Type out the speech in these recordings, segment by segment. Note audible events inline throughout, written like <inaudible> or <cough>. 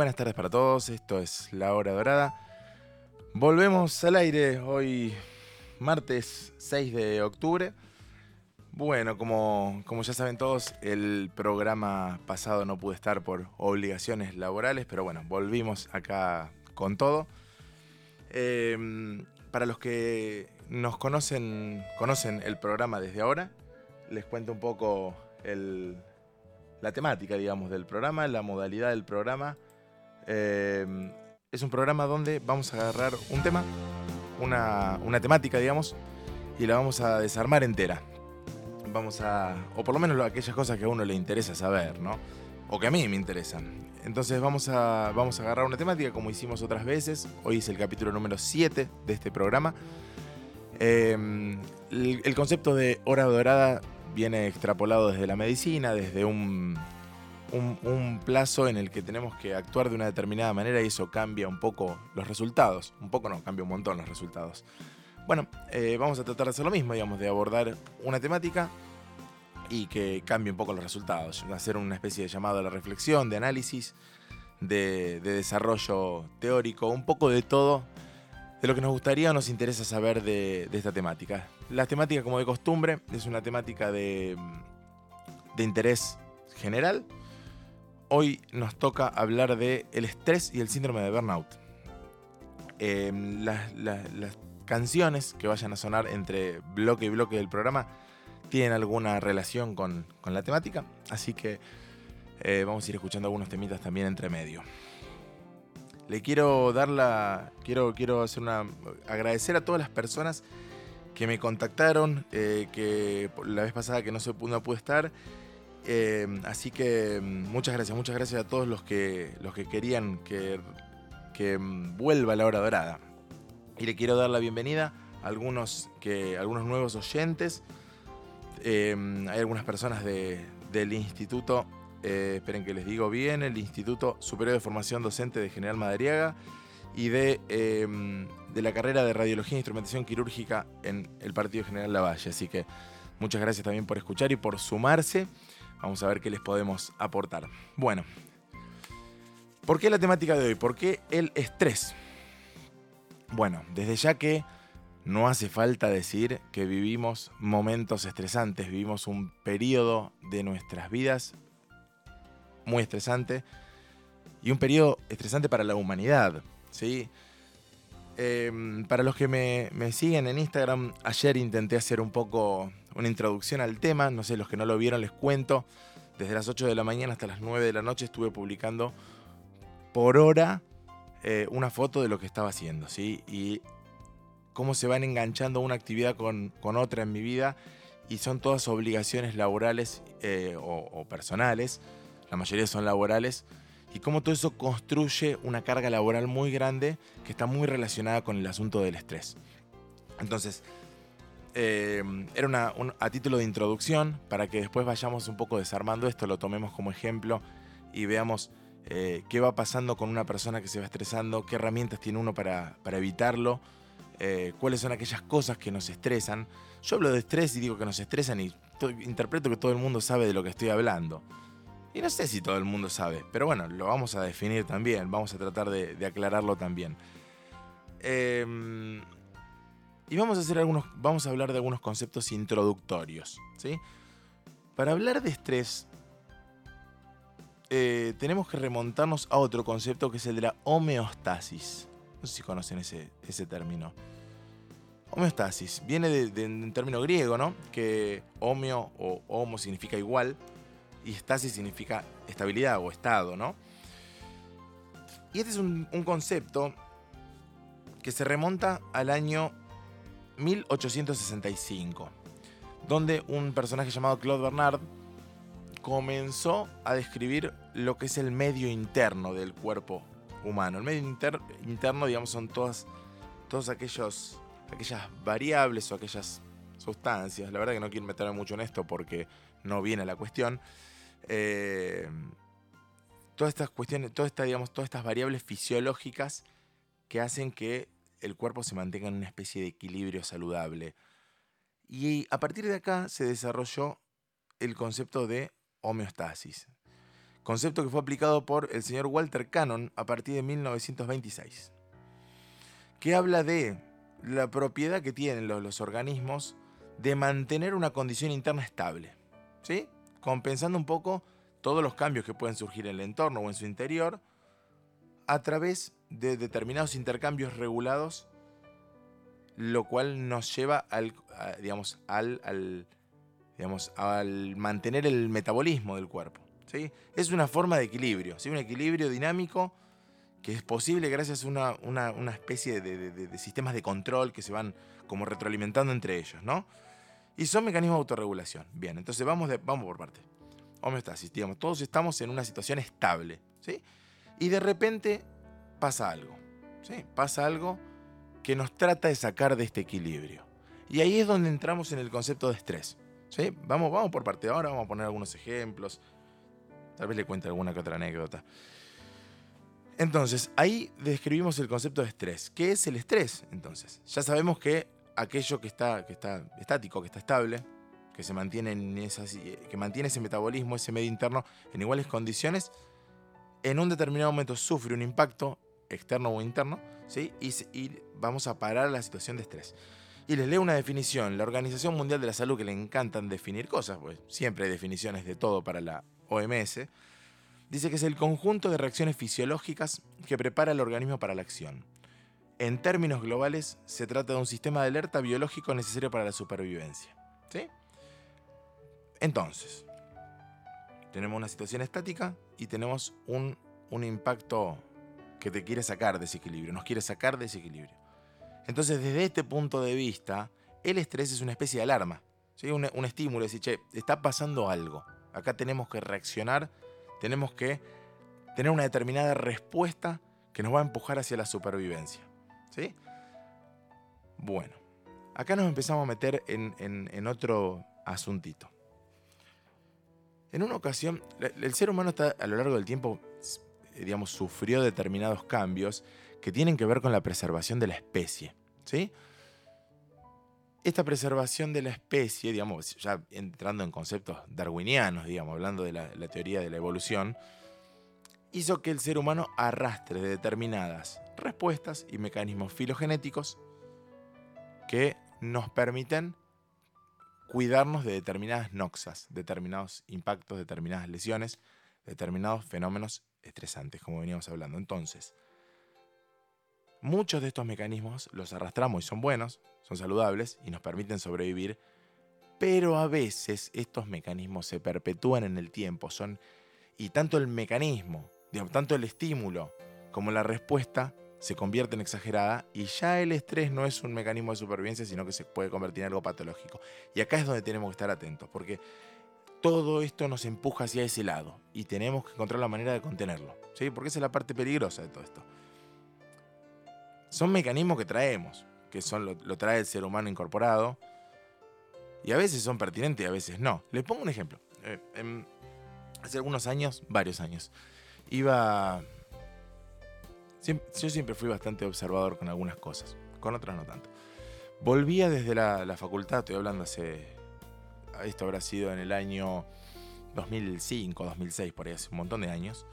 Buenas tardes para todos, esto es La Hora Dorada. Volvemos al aire hoy, martes 6 de octubre. Bueno, como, como ya saben todos, el programa pasado no pude estar por obligaciones laborales, pero bueno, volvimos acá con todo. Em, para los que nos conocen, conocen el programa desde ahora, les cuento un poco la temática, digamos, del programa, la modalidad del programa. Em, es un programa donde vamos a agarrar un tema, una, temática, digamos, y la vamos a desarmar entera vamos a, o por lo menos aquellas cosas que a uno le interesa saber, ¿no? O que a mí me interesan. Entonces vamos a, vamos a agarrar una temática como hicimos otras veces. Hoy es el capítulo número 7 de este programa. Em, el, concepto de hora dorada viene extrapolado desde la medicina, desde un, un, plazo en el que tenemos que actuar de una determinada manera y eso cambia un poco los resultados. Un poco no, cambia un montón los resultados. Bueno, eh, vamos a tratar de hacer lo mismo, digamos, de abordar una temática y que cambie un poco los resultados. Hacer una especie de llamado a la reflexión, de análisis, de, desarrollo teórico, un poco de todo de lo que nos gustaría o nos interesa saber de, esta temática. La temática, como de costumbre, es una temática de, interés general. Hoy nos toca hablar de el estrés y el síndrome de burnout. Eh, las canciones que vayan a sonar entre bloque y bloque del programa tienen alguna relación con, la temática, así que eh, vamos a ir escuchando algunos temitas también entre medio. Le quiero dar la. Quiero, quiero hacer una. agradecer a todas las personas que me contactaron, eh, que la vez pasada que no, se, no pude estar. Eh, así que mm, muchas gracias, muchas gracias a todos los que, los que querían que, que mm, vuelva la hora dorada y le quiero dar la bienvenida a algunos, que, algunos nuevos oyentes. Em, hay algunas personas del instituto, eh, esperen que les digo bien, el Instituto Superior de Formación Docente de General Madariaga y de, em, de la carrera de Radiología e Instrumentación Quirúrgica en el Partido General Lavalle. Así que muchas gracias también por escuchar y por sumarse. Vamos a ver qué les podemos aportar. Bueno, ¿por qué la temática de hoy? ¿Por qué el estrés? Bueno, desde ya que no hace falta decir que vivimos momentos estresantes, vivimos un periodo de nuestras vidas muy estresante y un periodo estresante para la humanidad, ¿sí? Em, para los que me, siguen en Instagram, ayer intenté hacer un poco una introducción al tema, no sé, los que no lo vieron les cuento, desde las 8 de la mañana hasta las 9 de la noche estuve publicando por hora eh, una foto de lo que estaba haciendo, ¿sí? Y cómo se van enganchando una actividad con, otra en mi vida. Y son todas obligaciones laborales eh, o, personales, la mayoría son laborales, y cómo todo eso construye una carga laboral muy grande que está muy relacionada con el asunto del estrés. Entonces, eh, era una, a título de introducción, para que después vayamos un poco desarmando esto, lo tomemos como ejemplo y veamos eh, qué va pasando con una persona que se va estresando, qué herramientas tiene uno para, evitarlo, eh, cuáles son aquellas cosas que nos estresan. Yo hablo de estrés y digo que nos estresan y interpreto que todo el mundo sabe de lo que estoy hablando. Y no sé si todo el mundo sabe, pero bueno, lo vamos a definir también, vamos a tratar de, aclararlo también. Em, y vamos a hacer algunos, vamos a hablar de algunos conceptos introductorios, ¿sí? Para hablar de estrés eh, tenemos que remontarnos a otro concepto que es el de la homeostasis. No sé si conocen ese, ese término. Homeostasis viene de, un término griego, ¿no? Que homeo o homo significa igual y stasis significa estabilidad o estado, ¿no? Y este es un concepto que se remonta al año 1865, donde un personaje llamado Claude Bernard comenzó a describir lo que es el medio interno del cuerpo humano. El medio interno, digamos, son todas, todos aquellos, aquellas variables o aquellas sustancias. La verdad que no quiero meterme mucho en esto porque no viene la cuestión. Eh, todas estas cuestiones, todas estas, digamos, todas estas variables fisiológicas que hacen que el cuerpo se mantenga en una especie de equilibrio saludable. Y a partir de acá se desarrolló el concepto de homeostasis. concepto que fue aplicado por el señor Walter Cannon a partir de 1926, que habla de la propiedad que tienen los, organismos de mantener una condición interna estable, ¿sí? compensando un poco todos los cambios que pueden surgir en el entorno o en su interior a través de determinados intercambios regulados, lo cual nos lleva al, digamos, al, digamos, al mantener el metabolismo del cuerpo. ¿sí? Es una forma de equilibrio, ¿sí? un equilibrio dinámico que es posible gracias a una, especie de, sistemas de control que se van como retroalimentando entre ellos, ¿no? Y son mecanismos de autorregulación. Bien, entonces vamos, de, vamos por parte. Homeostasis, digamos, todos estamos en una situación estable, ¿sí? Y de repente pasa algo, ¿sí? Pasa algo que nos trata de sacar de este equilibrio. Y ahí es donde entramos en el concepto de estrés, ¿sí? Vamos, vamos por parte ahora, vamos a poner algunos ejemplos. Tal vez le cuente alguna que otra anécdota. Entonces, ahí describimos el concepto de estrés. ¿Qué es el estrés? Entonces, ya sabemos que aquello que está, que está estático, que está estable, que se mantiene en esas, que mantiene ese metabolismo, ese medio interno en iguales condiciones, en un determinado momento sufre un impacto externo o interno, ¿sí? y, vamos a parar la situación de estrés. Y les leo una definición. La Organización Mundial de la Salud, que le encantan definir cosas, pues siempre hay definiciones de todo para la OMS, Dice que es el conjunto de reacciones fisiológicas que prepara el organismo para la acción. En términos globales, se trata de un sistema de alerta biológico necesario para la supervivencia. ¿Sí? Entonces, tenemos una situación estática y tenemos un, impacto que te quiere sacar de ese equilibrio, nos quiere sacar de ese equilibrio. Entonces, desde este punto de vista, el estrés es una especie de alarma, ¿sí? un, un estímulo, decir, che, está pasando algo, acá tenemos que reaccionar tenemos que tener una determinada respuesta que nos va a empujar hacia la supervivencia. ¿Sí? Bueno, acá nos empezamos a meter en, otro asuntito. En una ocasión, el ser humano está, a lo largo del tiempo, digamos, sufrió determinados cambios que tienen que ver con la preservación de la especie. ¿Sí? esta preservación de la especie, digamos, ya entrando en conceptos darwinianos, digamos, hablando de la, teoría de la evolución, hizo que el ser humano arrastre determinadas respuestas y mecanismos filogenéticos que nos permiten cuidarnos de determinadas noxas, determinados impactos, determinadas lesiones, determinados fenómenos estresantes, como veníamos hablando. Entonces, Muchos de estos mecanismos los arrastramos y son buenos, son saludables y nos permiten sobrevivir, pero a veces estos mecanismos se perpetúan en el tiempo, son y tanto el mecanismo, tanto el estímulo como la respuesta se convierte en exagerada y ya el estrés no es un mecanismo de supervivencia, sino que se puede convertir en algo patológico. Y acá es donde tenemos que estar atentos, porque todo esto nos empuja hacia ese lado y tenemos que encontrar la manera de contenerlo, ¿sí? Porque esa es la parte peligrosa de todo esto son mecanismos que traemos, que son lo, trae el ser humano incorporado. Y a veces son pertinentes y a veces no. Les pongo un ejemplo. Eh, em, hace algunos años, varios años, iba... yo siempre fui bastante observador con algunas cosas, con otras no tanto. Volvía desde la, la facultad, estoy hablando hace... Esto habrá sido en el año 2005, 2006, por ahí hace un montón de años.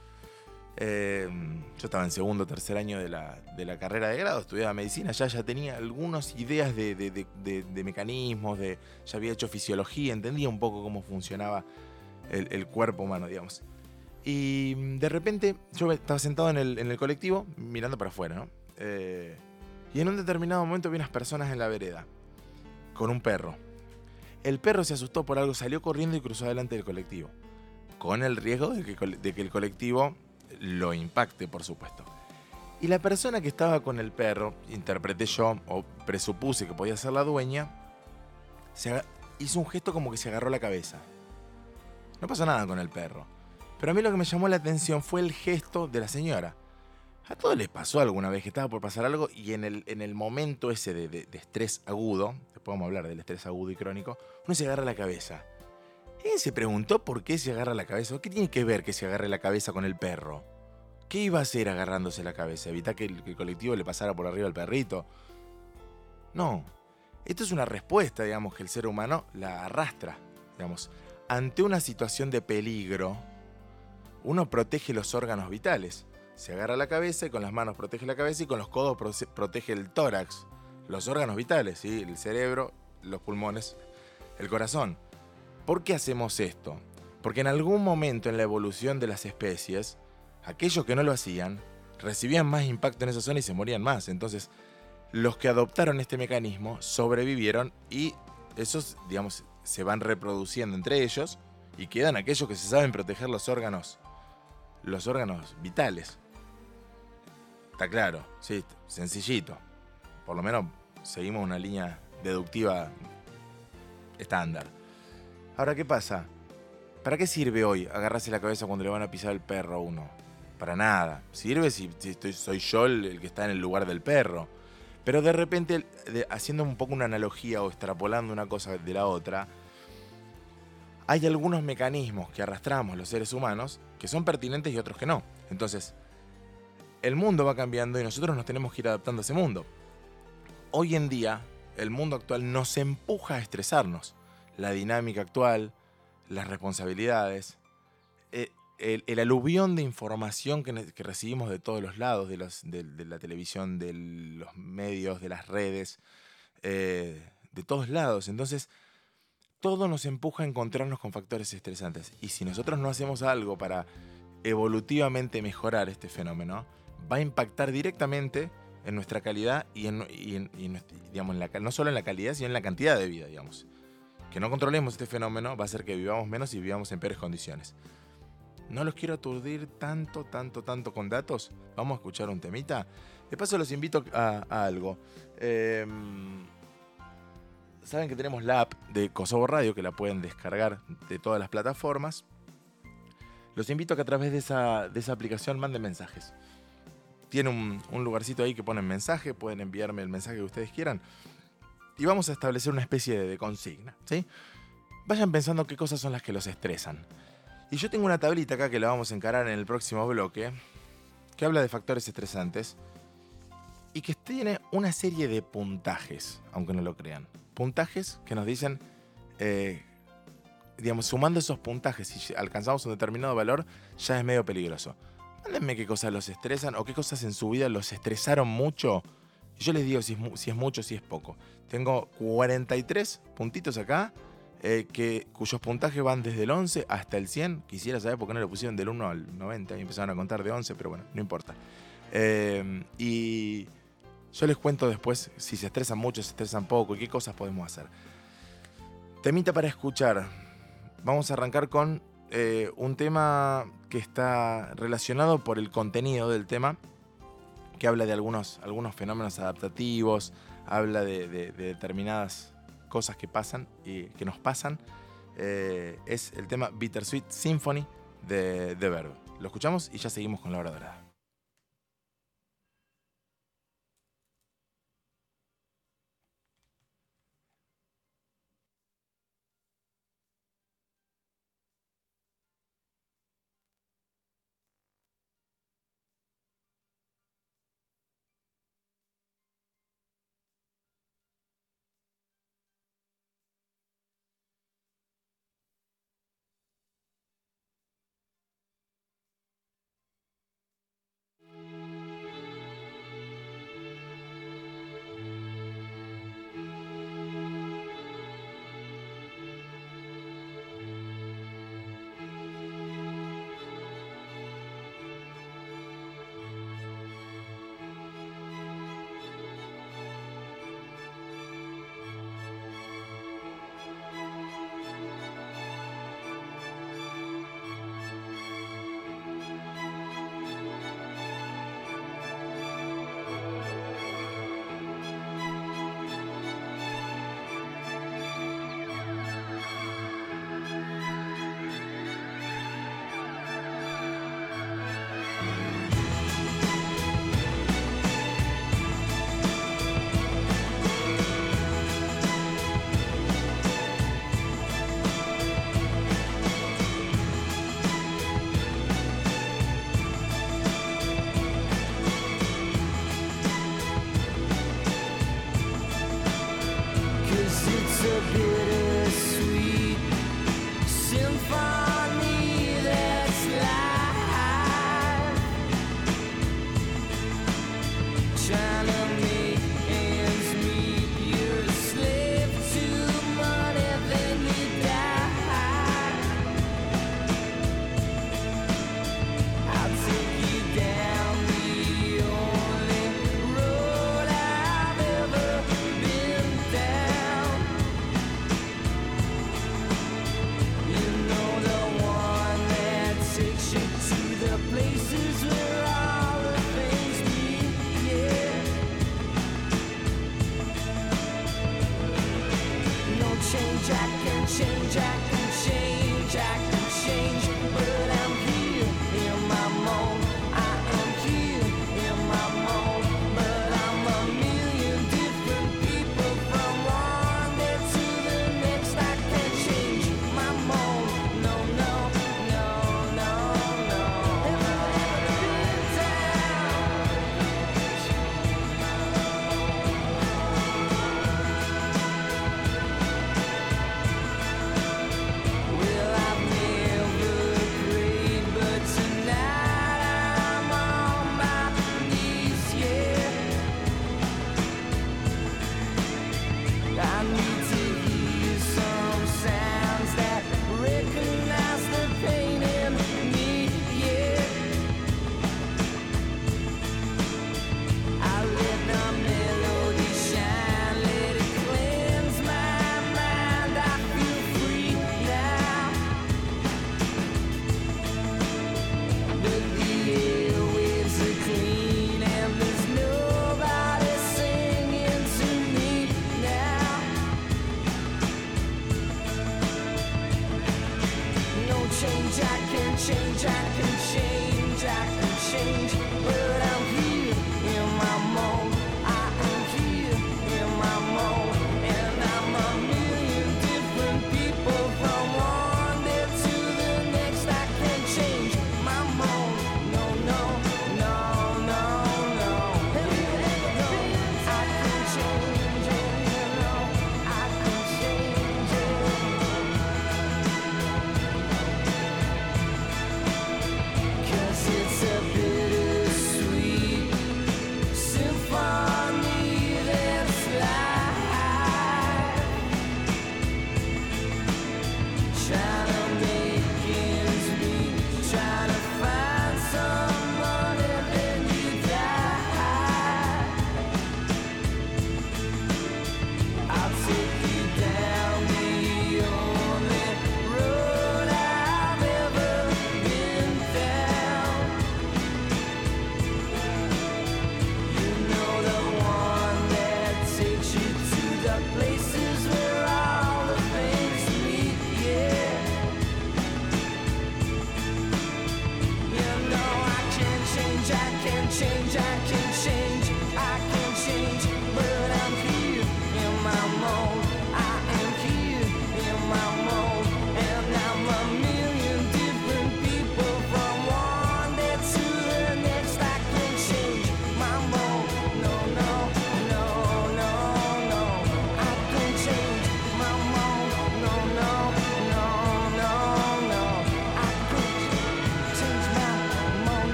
Em, yo estaba en segundo tercer año de la, carrera de grado, estudiaba medicina, ya, ya tenía algunas ideas de, mecanismos, de, ya había hecho fisiología, entendía un poco cómo funcionaba el, cuerpo humano, digamos. Y de repente yo estaba sentado en el, colectivo mirando para afuera, ¿no? Eh, y en un determinado momento vi unas personas en la vereda, con un perro. El perro se asustó por algo, salió corriendo y cruzó delante del colectivo, con el riesgo de que el colectivo lo impacte, por supuesto. Y la persona que estaba con el perro, interpreté yo, o presupuse que podía ser la dueña, se hizo un gesto como que se agarró la cabeza. No pasó nada con el perro. Pero a mí lo que me llamó la atención fue el gesto de la señora. A todos les pasó alguna vez que estaba por pasar algo y en el, en el momento ese de, de, estrés agudo, después vamos a hablar del estrés agudo y crónico, uno se agarra la cabeza. ¿Alguien se preguntó por qué se agarra la cabeza? ¿Qué tiene que ver que se agarre la cabeza con el perro? ¿Qué iba a hacer agarrándose la cabeza? ¿Evitar que el, colectivo le pasara por arriba al perrito? No. Esto es una respuesta, digamos, que el ser humano la arrastra. Digamos, ante una situación de peligro uno protege los órganos vitales. Se agarra la cabeza y con las manos protege la cabeza y con los codos protege el tórax, los órganos vitales, ¿sí? el cerebro, los pulmones, el corazón. ¿Por qué hacemos esto? Porque en algún momento en la evolución de las especies, aquellos que no lo hacían recibían más impacto en esa zona y se morían más. Entonces, los que adoptaron este mecanismo sobrevivieron y esos, digamos, se van reproduciendo entre ellos y quedan aquellos que se saben proteger los órganos, los órganos vitales. Está claro, sí, sencillito. Por lo menos seguimos una línea deductiva estándar. Ahora, ¿qué pasa? ¿Para qué sirve hoy agarrarse la cabeza cuando le van a pisar el perro a uno? Para nada. Sirve si, estoy, soy yo el, que está en el lugar del perro. Pero de repente, haciendo un poco una analogía o extrapolando una cosa de la otra, hay algunos mecanismos que arrastramos los seres humanos que son pertinentes y otros que no. Entonces, el mundo va cambiando y nosotros nos tenemos que ir adaptando a ese mundo. Hoy en día, el mundo actual nos empuja a estresarnos. La dinámica actual, las responsabilidades, eh, el, aluvión de información que, recibimos de todos los lados, de, la televisión, de los medios, de las redes, eh, de todos lados. Entonces, todo nos empuja a encontrarnos con factores estresantes. Y si nosotros no hacemos algo para evolutivamente mejorar este fenómeno, va a impactar directamente en nuestra calidad y, en, digamos, no solo en la calidad, sino en la cantidad de vida, digamos. Que no controlemos este fenómeno va a hacer que vivamos menos y vivamos en peores condiciones. No los quiero aturdir tanto, tanto, tanto con datos. Vamos a escuchar un temita. De paso los invito a, algo. Eh, saben que tenemos la app de Kosovo Radio que la pueden descargar de todas las plataformas. Los invito a que a través de esa, de esa aplicación manden mensajes. Tiene un, lugarcito ahí que ponen mensaje, pueden enviarme el mensaje que ustedes quieran. Y vamos a establecer una especie de, consigna. ¿sí? Vayan pensando qué cosas son las que los estresan. Y yo tengo una tablita acá que la vamos a encarar en el próximo bloque, que habla de factores estresantes y que tiene una serie de puntajes, aunque no lo crean puntajes que nos dicen, eh, digamos, sumando esos puntajes, si alcanzamos un determinado valor, ya es medio peligroso. Mándenme qué cosas los estresan o qué cosas en su vida los estresaron mucho. Y yo les digo si es, si es mucho, si es poco. Tengo 43 puntitos acá, eh, que, cuyos puntajes van desde el 11 hasta el 100. Quisiera saber por qué no lo pusieron del 1 al 90 y empezaron a contar de 11, pero bueno, no importa. Eh, y yo les cuento después si se estresan mucho, se estresan poco y qué cosas podemos hacer. Temita para escuchar. Vamos a arrancar con eh, un tema que está relacionado por el contenido del tema, que habla de algunos, algunos fenómenos adaptativos, habla de, determinadas cosas que pasan y que nos pasan. Eh, es el tema Bittersweet Symphony de Verb. Lo escuchamos y ya seguimos con la hora dorada.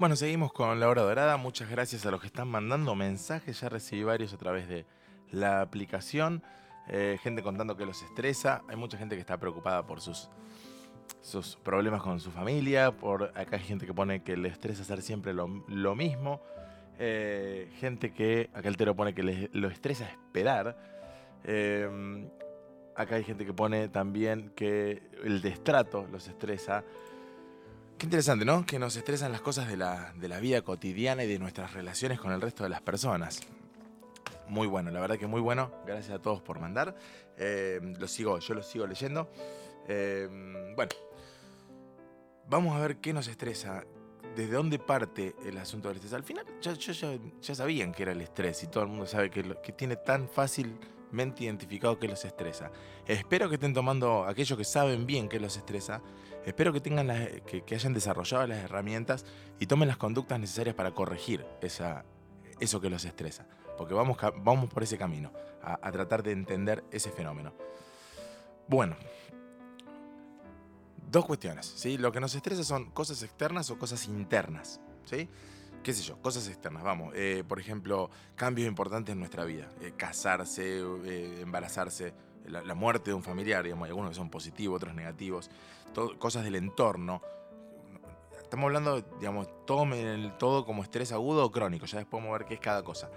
Bueno, seguimos con la hora dorada. Muchas gracias a los que están mandando mensajes. Ya recibí varios a través de la aplicación. Eh, gente contando que los estresa. Hay mucha gente que está preocupada por sus, sus problemas con su familia. Por acá hay gente que pone que le estresa hacer siempre lo, mismo. Eh, gente que, acá el tero pone que le, lo estresa esperar. Eh, acá hay gente que pone también que el destrato los estresa. Qué interesante, ¿no? Que nos estresan las cosas de la, vida cotidiana y de nuestras relaciones con el resto de las personas. Muy bueno, la verdad que muy bueno. Gracias a todos por mandar. Eh, lo sigo, yo lo sigo leyendo. Eh, bueno, vamos a ver qué nos estresa. ¿Desde dónde parte el asunto del estrés? Al final, ya, ya, sabían que era el estrés y todo el mundo sabe que, tiene tan fácilmente identificado que los estresa. Espero que estén tomando aquellos que saben bien que los estresa Espero que, tengan que, hayan desarrollado las herramientas y tomen las conductas necesarias para corregir esa, eso que los estresa. Porque vamos, vamos por ese camino, a, tratar de entender ese fenómeno. Bueno, dos cuestiones. ¿sí? Lo que nos estresa son cosas externas o cosas internas. ¿sí? Qué sé yo, cosas externas, vamos, eh, por ejemplo, cambios importantes en nuestra vida, eh, casarse, eh, embarazarse, la, muerte de un familiar, digamos, hay algunos que son positivos, otros negativos, cosas del entorno. Estamos hablando, digamos, todo, todo como estrés agudo o crónico, ya después podemos ver qué es cada cosa.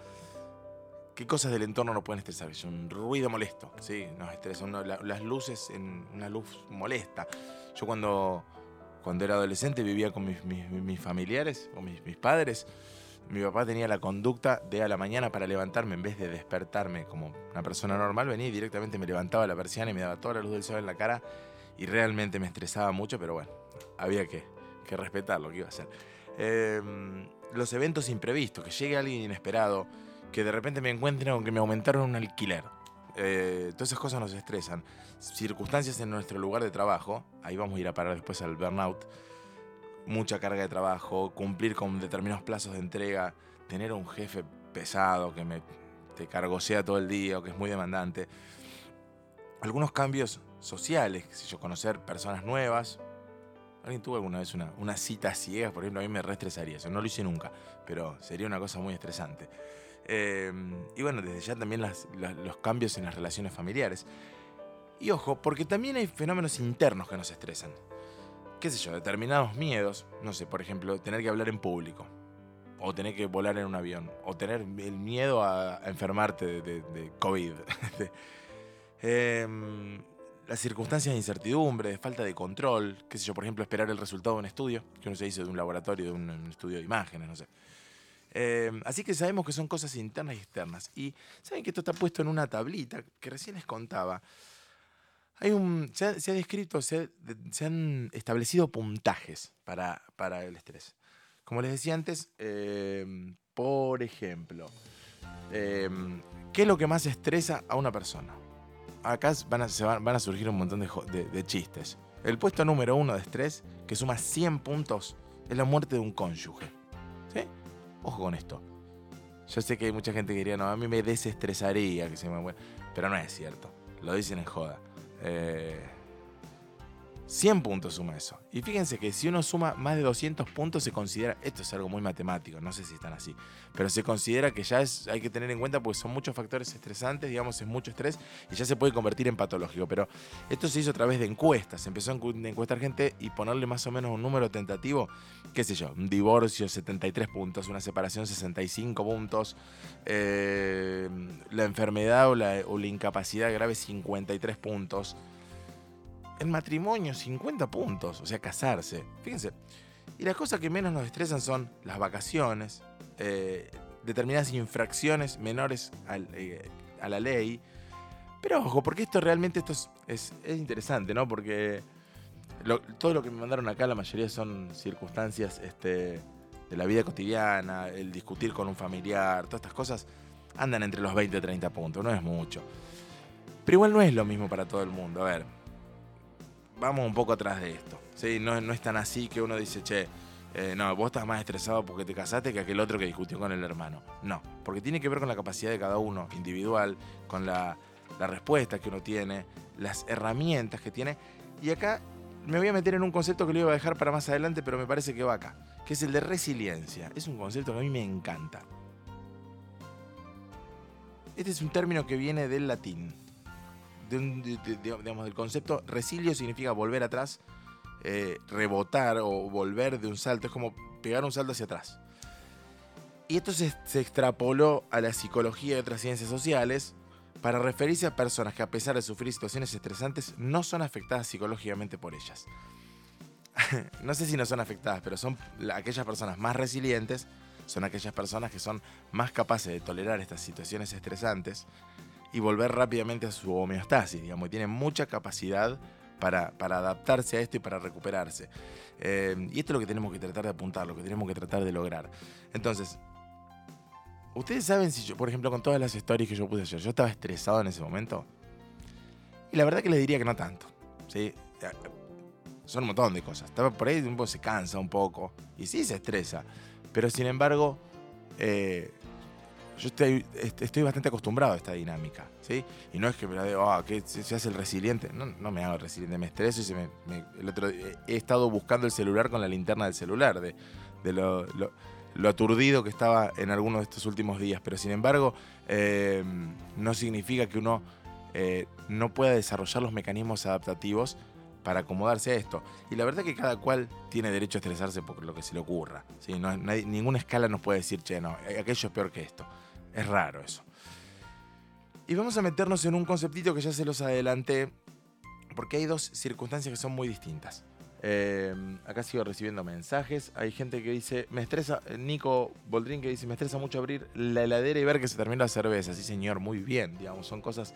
¿Qué cosas del entorno nos pueden estresar? Es un ruido molesto, ¿sí? Nos estresan las luces, una luz molesta. Yo cuando, cuando era adolescente vivía con mis, familiares, o mis, padres, mi papá tenía la conducta de a la mañana para levantarme, en vez de despertarme como una persona normal, venía y directamente me levantaba la persiana y me daba toda la luz del sol en la cara y realmente me estresaba mucho, pero bueno, había que, respetar lo que iba a hacer. Em, los eventos imprevistos, que llegue alguien inesperado, que de repente me encuentren con que me aumentaron un alquiler. Eh, todas esas cosas nos estresan. Circunstancias en nuestro lugar de trabajo, ahí vamos a ir a parar después al burnout mucha carga de trabajo, cumplir con determinados plazos de entrega, tener un jefe pesado que me te cargosea todo el día o que es muy demandante. Algunos cambios sociales, si yo conocer personas nuevas. ¿Alguien tuvo alguna vez una, una cita ciega? Por ejemplo, a mí me reestresaría eso. No lo hice nunca, pero sería una cosa muy estresante. Em, y bueno, desde ya también los cambios en las relaciones familiares. Y ojo, porque también hay fenómenos internos que nos estresan qué sé yo, determinados miedos, no sé, por ejemplo, tener que hablar en público, o tener que volar en un avión, o tener el miedo a, enfermarte de, COVID. <laughs> Em, las circunstancias de incertidumbre, de falta de control, qué sé yo, por ejemplo, esperar el resultado de un estudio, que uno se hizo de un laboratorio, de un, estudio de imágenes, no sé. Em, así que sabemos que son cosas internas y externas. Y saben que esto está puesto en una tablita que recién les contaba. Hay un, se, ha, descrito, se, han establecido puntajes para, para, el estrés. Como les decía antes, em, por ejemplo, em, ¿qué es lo que más estresa a una persona? Acá van a, se van, a surgir un montón de, de, chistes. El puesto número uno de estrés, que suma 100 puntos, es la muerte de un cónyuge. Ojo con esto. Yo sé que hay mucha gente que diría, no, a mí me desestresaría que se me Pero no es cierto. Lo dicen en joda. Eh, 100 puntos suma eso. Y fíjense que si uno suma más de 200 puntos se considera, esto es algo muy matemático, no sé si están así, pero se considera que ya es, hay que tener en cuenta porque son muchos factores estresantes, digamos, es mucho estrés y ya se puede convertir en patológico. Pero esto se hizo a través de encuestas, se empezó a encuestar gente y ponerle más o menos un número tentativo, qué sé yo, un divorcio 73 puntos, una separación 65 puntos, eh, la enfermedad o la, o la incapacidad grave 53 puntos el matrimonio 50 puntos, o sea, casarse. Fíjense. Y las cosas que menos nos estresan son las vacaciones, eh, determinadas infracciones menores eh, a la ley. Pero ojo, porque esto realmente esto es, interesante, ¿no? Porque todo lo que me mandaron acá, la mayoría son circunstancias este, de la vida cotidiana, el discutir con un familiar, todas estas cosas andan entre los 20 y 30 puntos, no es mucho. Pero igual no es lo mismo para todo el mundo. A ver, vamos un poco atrás de esto. ¿sí? No, es tan así que uno dice, che, eh, no, vos estás más estresado porque te casaste que aquel otro que discutió con el hermano. No, porque tiene que ver con la capacidad de cada uno, individual, con la, la respuesta que uno tiene, las herramientas que tiene. Y acá me voy a meter en un concepto que lo iba a dejar para más adelante, pero me parece que va acá, que es el de resiliencia. Es un concepto que a mí me encanta. Este es un término que viene del latín digamos, del concepto resilio significa volver atrás, eh, rebotar o volver de un salto, es como pegar un salto hacia atrás. Y esto se, extrapoló a la psicología y otras ciencias sociales para referirse a personas que a pesar de sufrir situaciones estresantes no son afectadas psicológicamente por ellas. <laughs> no sé si no son afectadas, pero son aquellas personas más resilientes, son aquellas personas que son más capaces de tolerar estas situaciones estresantes y volver rápidamente a su homeostasis, digamos, y tiene mucha capacidad para, adaptarse a esto y para recuperarse. Eh, y esto es lo que tenemos que tratar de apuntar, lo que tenemos que tratar de lograr. Entonces, ustedes saben si yo, por ejemplo, con todas las stories que yo puse ayer, yo estaba estresado en ese momento. Y la verdad que les diría que no tanto. ¿sí? Son un montón de cosas. Por ahí, un poco se cansa un poco. Y sí se estresa. Pero sin embargo, eh, yo estoy, estoy bastante acostumbrado a esta dinámica, ¿sí? Y no es que me la digo, ah, se, hace el resiliente. No, no me hago resiliente, me estreso y se me, el otro, he estado buscando el celular con la linterna del celular, de, lo, aturdido que estaba en algunos de estos últimos días. Pero sin embargo, eh, no significa que uno eh, no pueda desarrollar los mecanismos adaptativos para acomodarse a esto. Y la verdad que cada cual tiene derecho a estresarse por lo que se le ocurra. ¿sí? No, ninguna escala nos puede decir, che, no, aquello es peor que esto. Es raro eso. Y vamos a meternos en un conceptito que ya se los adelanté, porque hay dos circunstancias que son muy distintas. Eh, acá sigo recibiendo mensajes. Hay gente que dice, me estresa, Nico Boldrin que dice, me estresa mucho abrir la heladera y ver que se termina la cerveza. Sí, señor, muy bien. Digamos, son cosas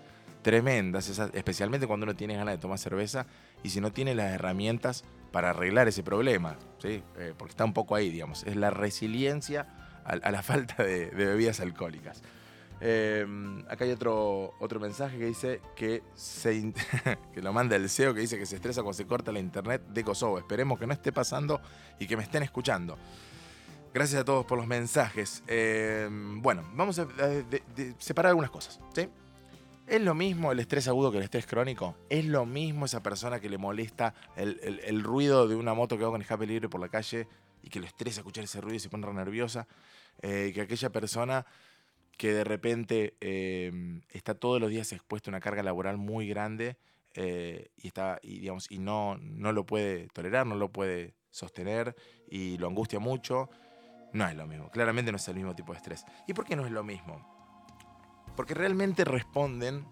tremendas, especialmente cuando uno tiene ganas de tomar cerveza y si no tiene las herramientas para arreglar ese problema, ¿sí? Eh, porque está un poco ahí, digamos. Es la resiliencia a, la <laughs> falta de, bebidas alcohólicas. Em, acá hay otro, otro mensaje que dice que, se, <laughs> que lo manda el CEO que dice que se estresa cuando se corta la internet de Kosovo. Esperemos que no esté pasando y que me estén escuchando. Gracias a todos por los mensajes. Em, bueno, vamos a, separar algunas cosas. ¿sí? ¿Es lo mismo el estrés agudo que el estrés crónico? ¿Es lo mismo esa persona que le molesta el, ruido de una moto que va con escape libre por la calle y que le estresa escuchar ese ruido y se pone nerviosa? Eh, que aquella persona que de repente eh, está todos los días expuesto a una carga laboral muy grande eh, y, está, y, digamos, y no, no lo puede tolerar, no lo puede sostener y lo angustia mucho, no es lo mismo. Claramente no es el mismo tipo de estrés. ¿Y por qué no es lo mismo? Porque realmente responden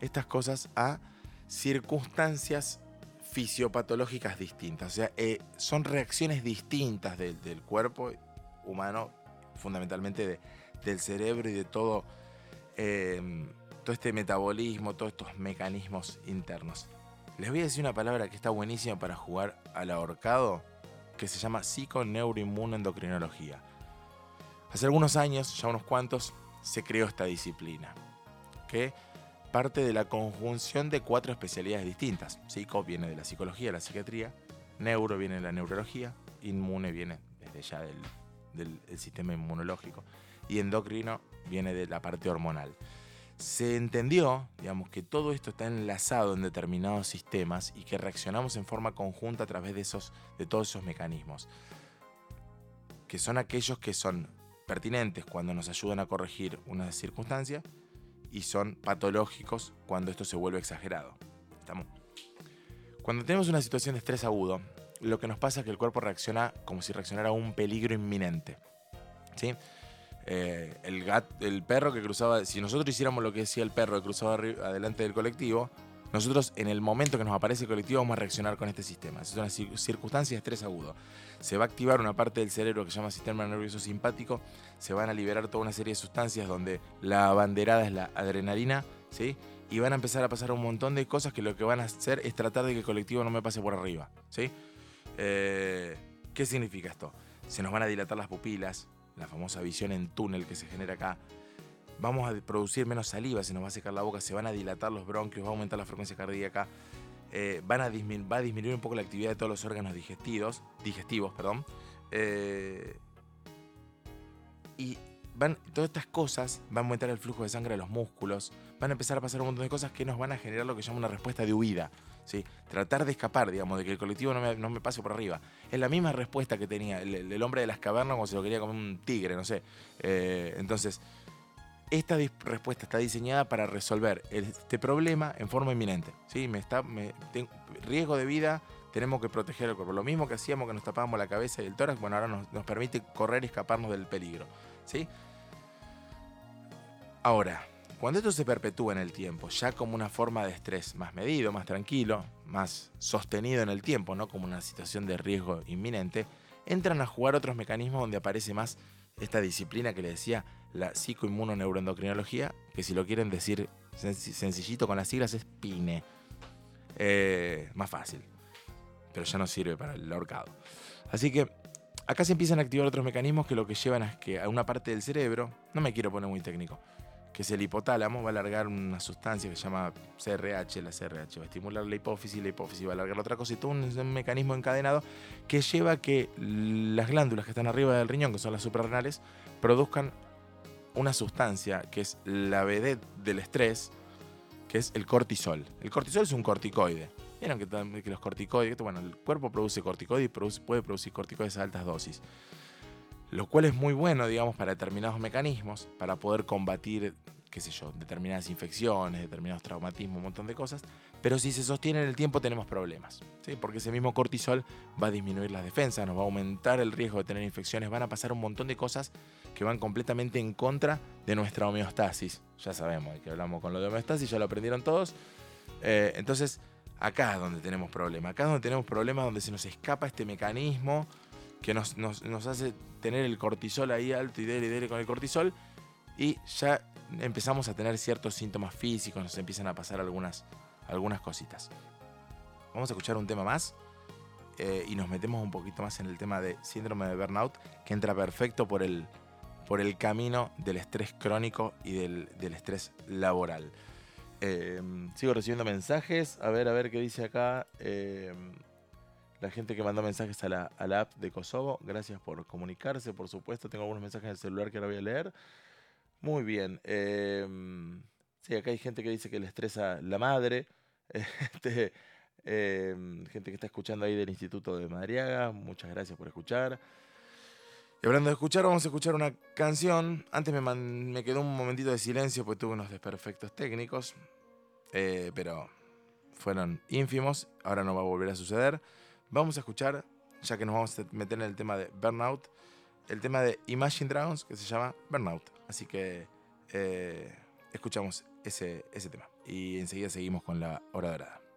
estas cosas a circunstancias fisiopatológicas distintas. O sea, eh, son reacciones distintas del, cuerpo humano, fundamentalmente del cerebro y de todo, eh, todo este metabolismo, todos estos mecanismos internos. Les voy a decir una palabra que está buenísima para jugar al ahorcado, que se llama psiconeuroinmunoendocrinología. Hace algunos años, ya unos cuantos, se creó esta disciplina, que parte de la conjunción de cuatro especialidades distintas. Psico viene de la psicología, la psiquiatría, neuro viene de la neurología, inmune viene desde ya del, sistema inmunológico y endocrino viene de la parte hormonal. Se entendió, digamos, que todo esto está enlazado en determinados sistemas y que reaccionamos en forma conjunta a través de, esos, de todos esos mecanismos, que son aquellos que son pertinentes cuando nos ayudan a corregir una circunstancia y son patológicos cuando esto se vuelve exagerado. ¿Estamos? Cuando tenemos una situación de estrés agudo, lo que nos pasa es que el cuerpo reacciona como si reaccionara a un peligro inminente. ¿Sí? Eh, el, el perro que cruzaba, si nosotros hiciéramos lo que decía el perro que cruzaba adelante del colectivo, nosotros en el momento que nos aparece el colectivo vamos a reaccionar con este sistema. Es una circunstancia de estrés agudo. Se va a activar una parte del cerebro que se llama sistema nervioso simpático, se van a liberar toda una serie de sustancias donde la abanderada es la adrenalina, ¿sí? Y van a empezar a pasar un montón de cosas que lo que van a hacer es tratar de que el colectivo no me pase por arriba, ¿sí? Eh, ¿Qué significa esto? Se nos van a dilatar las pupilas, la famosa visión en túnel que se genera acá, vamos a producir menos saliva, se nos va a secar la boca, se van a dilatar los bronquios, va a aumentar la frecuencia cardíaca, eh, van a va a disminuir un poco la actividad de todos los órganos digestivos, digestivos perdón, eh, y van, todas estas cosas van a aumentar el flujo de sangre de los músculos, van a empezar a pasar un montón de cosas que nos van a generar lo que llama una respuesta de huida. ¿sí? Tratar de escapar, digamos, de que el colectivo no me, pase por arriba. Es la misma respuesta que tenía el, hombre de las cavernas cuando se lo quería comer un tigre, no sé. Eh, entonces, esta respuesta está diseñada para resolver este problema en forma inminente. ¿sí? Me está, riesgo de vida, tenemos que proteger el cuerpo. Lo mismo que hacíamos que nos tapábamos la cabeza y el tórax, bueno, ahora nos, nos permite correr y escaparnos del peligro. ¿sí? Ahora, cuando esto se perpetúa en el tiempo, ya como una forma de estrés más medido, más tranquilo, más sostenido en el tiempo, no como una situación de riesgo inminente, entran a jugar otros mecanismos donde aparece más esta disciplina que le decía la psicoinmunoneuroendocrinología, que si lo quieren decir sencillito con las siglas es PINE. Eh, más fácil, pero ya no sirve para el ahorcado. Así que acá se empiezan a activar otros mecanismos que lo que llevan es que a una parte del cerebro, no me quiero poner muy técnico, que es el hipotálamo, va a alargar una sustancia que se llama CRH, la CRH va a estimular la hipófisis, la hipófisis va a alargar otra cosa y todo un, mecanismo encadenado que lleva a que las glándulas que están arriba del riñón, que son las suprarrenales, produzcan una sustancia que es la vedette del estrés, que es el cortisol. El cortisol es un corticoide. Vieron que, los corticoides, bueno, el cuerpo produce corticoides y puede producir corticoides a altas dosis lo cual es muy bueno, digamos, para determinados mecanismos, para poder combatir, qué sé yo, determinadas infecciones, determinados traumatismos, un montón de cosas, pero si se sostiene en el tiempo tenemos problemas, ¿sí? porque ese mismo cortisol va a disminuir las defensas, nos va a aumentar el riesgo de tener infecciones, van a pasar un montón de cosas que van completamente en contra de nuestra homeostasis. Ya sabemos que hablamos con lo de homeostasis, ya lo aprendieron todos. Eh, entonces, acá es donde tenemos problemas, acá es donde tenemos problemas donde se nos escapa este mecanismo que nos, hace tener el cortisol ahí alto y dele y dele con el cortisol y ya empezamos a tener ciertos síntomas físicos, nos empiezan a pasar algunas, algunas cositas. Vamos a escuchar un tema más eh, y nos metemos un poquito más en el tema de síndrome de burnout que entra perfecto por el, por el camino del estrés crónico y del, estrés laboral. Eh, sigo recibiendo mensajes, a ver, a ver qué dice acá. Eh, la gente que mandó mensajes a la, app de Kosovo. Gracias por comunicarse, por supuesto. Tengo algunos mensajes en el celular que ahora voy a leer. Muy bien. Em, sí, acá hay gente que dice que le estresa la madre. <laughs> Este, em, gente que está escuchando ahí del Instituto de Madriaga. Muchas gracias por escuchar. Y hablando de escuchar, vamos a escuchar una canción. Antes me, quedó un momentito de silencio porque tuve unos desperfectos técnicos. Eh, pero fueron ínfimos. Ahora no va a volver a suceder. Vamos a escuchar, ya que nos vamos a meter en el tema de Burnout, el tema de Imagine Dragons que se llama Burnout. Así que eh, escuchamos ese, ese tema y enseguida seguimos con la hora dorada.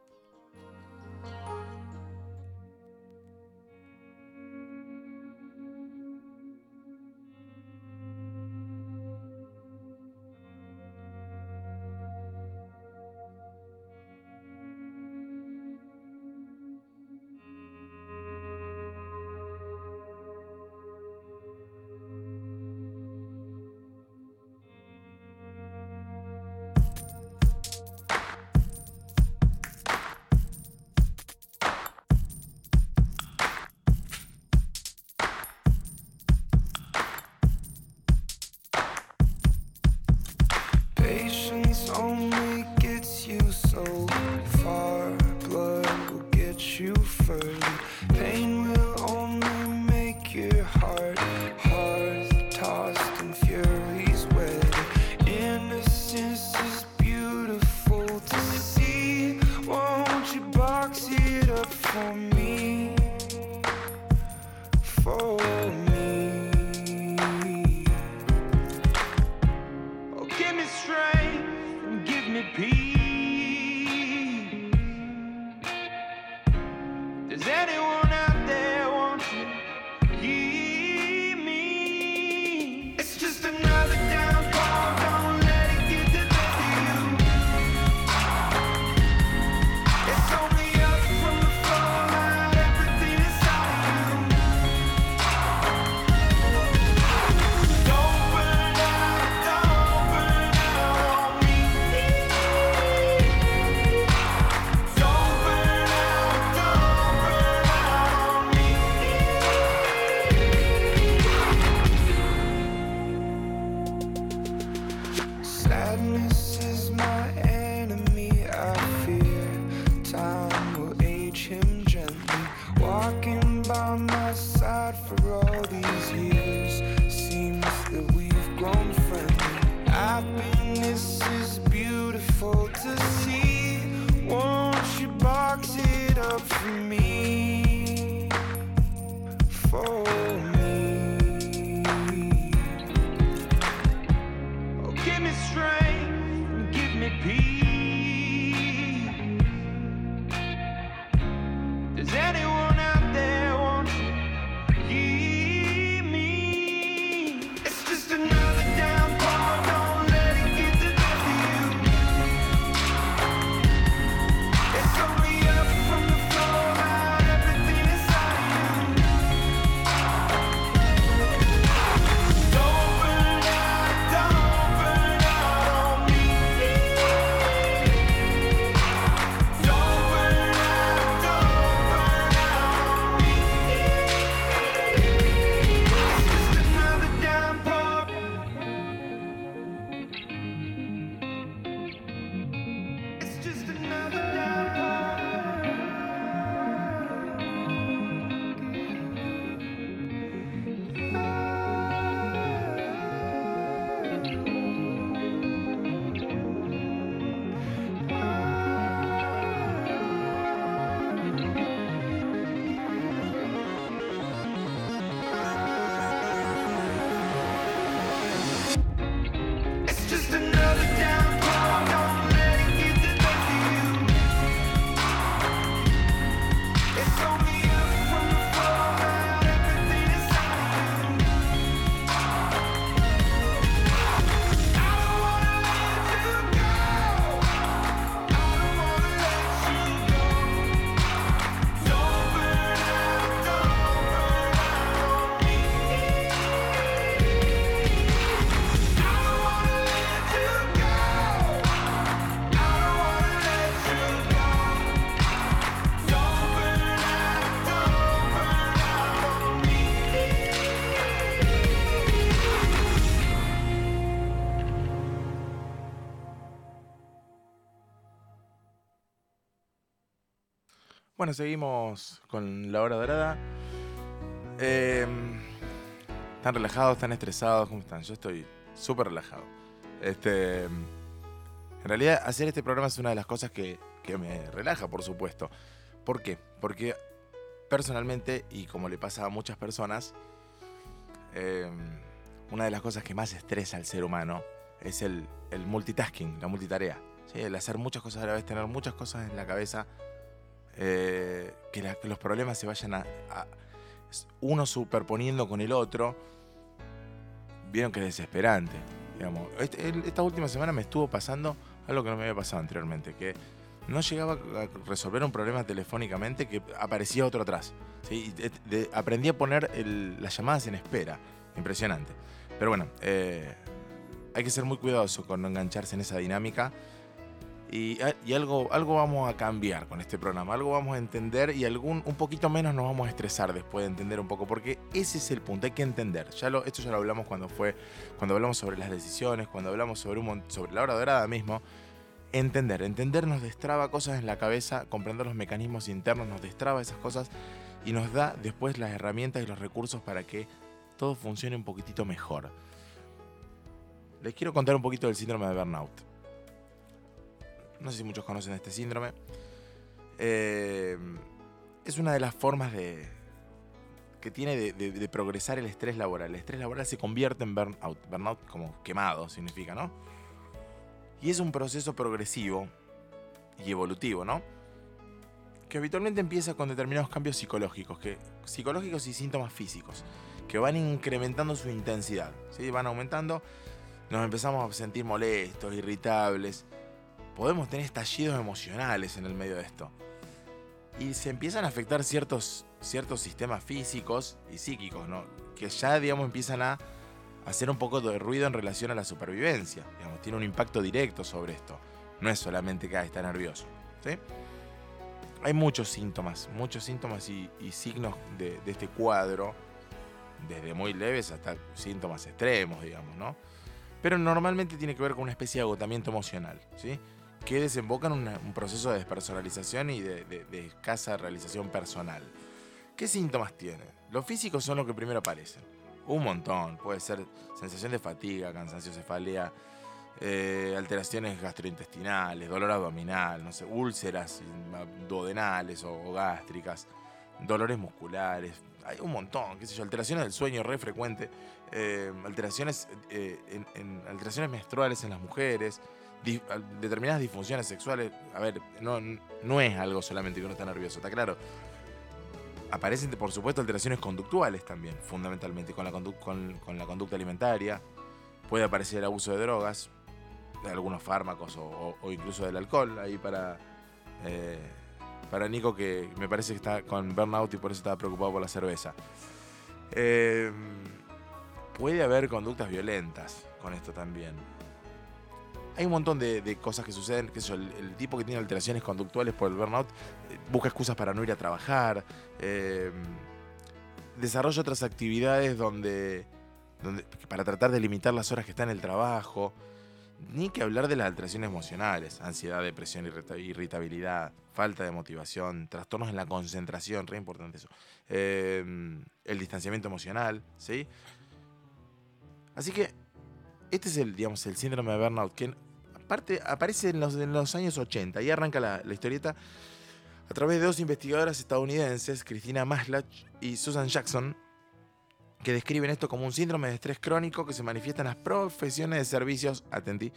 Bueno, seguimos con la hora dorada. ¿Están relajados? ¿Están estresados? ¿Cómo están? Yo estoy súper relajado. Este, en realidad, hacer este programa es una de las cosas que, que me relaja, por supuesto. ¿Por qué? Porque personalmente, y como le pasa a muchas personas, eh, una de las cosas que más estresa al ser humano es el, el multitasking, la multitarea. El hacer muchas cosas a la vez, tener muchas cosas en la cabeza, eh, que, los problemas se vayan a, uno superponiendo con el otro. Vieron que es desesperante. Digamos. Este- esta última semana me estuvo pasando algo que no me había pasado anteriormente, que no llegaba a resolver un problema telefónicamente que aparecía otro atrás. ¿sí? Aprendí a poner las llamadas en espera. Impresionante. Pero bueno, eh, hay que ser muy cuidadoso con no engancharse en esa dinámica Y, algo, algo vamos a cambiar con este programa, algo vamos a entender y algún, un poquito menos nos vamos a estresar después de entender un poco, porque ese es el punto, hay que entender. Ya lo, esto ya lo hablamos cuando fue, cuando hablamos sobre las decisiones, cuando hablamos sobre, sobre la hora dorada mismo. Entender, entender nos destraba cosas en la cabeza, comprender los mecanismos internos nos destraba esas cosas y nos da después las herramientas y los recursos para que todo funcione un poquitito mejor. Les quiero contar un poquito del síndrome de burnout. No sé si muchos conocen este síndrome. Eh, es una de las formas de, que tiene de, progresar el estrés laboral. El estrés laboral se convierte en burnout. Burnout como quemado significa, ¿no? Y es un proceso progresivo y evolutivo, ¿no? Que habitualmente empieza con determinados cambios psicológicos, que, psicológicos y síntomas físicos, que van incrementando su intensidad, ¿sí? Van aumentando, nos empezamos a sentir molestos, irritables, podemos tener estallidos emocionales en el medio de esto. Y se empiezan a afectar ciertos, ciertos sistemas físicos y psíquicos, ¿no? Que ya, digamos, empiezan a hacer un poco de ruido en relación a la supervivencia. Digamos, tiene un impacto directo sobre esto. No es solamente que está nervioso. ¿sí? Hay muchos síntomas, muchos síntomas y, y signos de, de este cuadro, desde muy leves hasta síntomas extremos, digamos, ¿no? Pero normalmente tiene que ver con una especie de agotamiento emocional, ¿sí? Que desemboca en un proceso de despersonalización y de, escasa realización personal. ¿Qué síntomas tiene? Los físicos son los que primero aparecen. Un montón. Puede ser sensación de fatiga, cansancio, cefalea, eh, alteraciones gastrointestinales, dolor abdominal, no sé, úlceras duodenales o, gástricas, dolores musculares. Hay un montón, qué sé yo, alteraciones del sueño re frecuente, eh, alteraciones, eh, alteraciones menstruales en las mujeres, determinadas disfunciones sexuales. A ver, no, no es algo solamente que uno está nervioso, está claro. Aparecen, por supuesto, alteraciones conductuales también, fundamentalmente, con la, condu- con, con la conducta alimentaria. Puede aparecer el abuso de drogas, de algunos fármacos o, o- o incluso del alcohol, ahí para, eh, para Nico, que me parece que está con burnout y por eso estaba preocupado por la cerveza. Eh, puede haber conductas violentas con esto también. Hay un montón de, de cosas que suceden, que el, el tipo que tiene alteraciones conductuales por el burnout eh, busca excusas para no ir a trabajar, eh, desarrolla otras actividades donde, donde para tratar de limitar las horas que está en el trabajo, ni que hablar de las alteraciones emocionales, ansiedad, depresión, irrita- irritabilidad, falta de motivación, trastornos en la concentración, re importante eso, eh, el distanciamiento emocional, ¿sí? Así que este es el, digamos, el síndrome de burnout, que aparte aparece en los, años 80, ahí arranca la, historieta a través de dos investigadoras estadounidenses, Christina Maslach y Susan Jackson, que describen esto como un síndrome de estrés crónico que se manifiesta en las profesiones de servicios, atentí,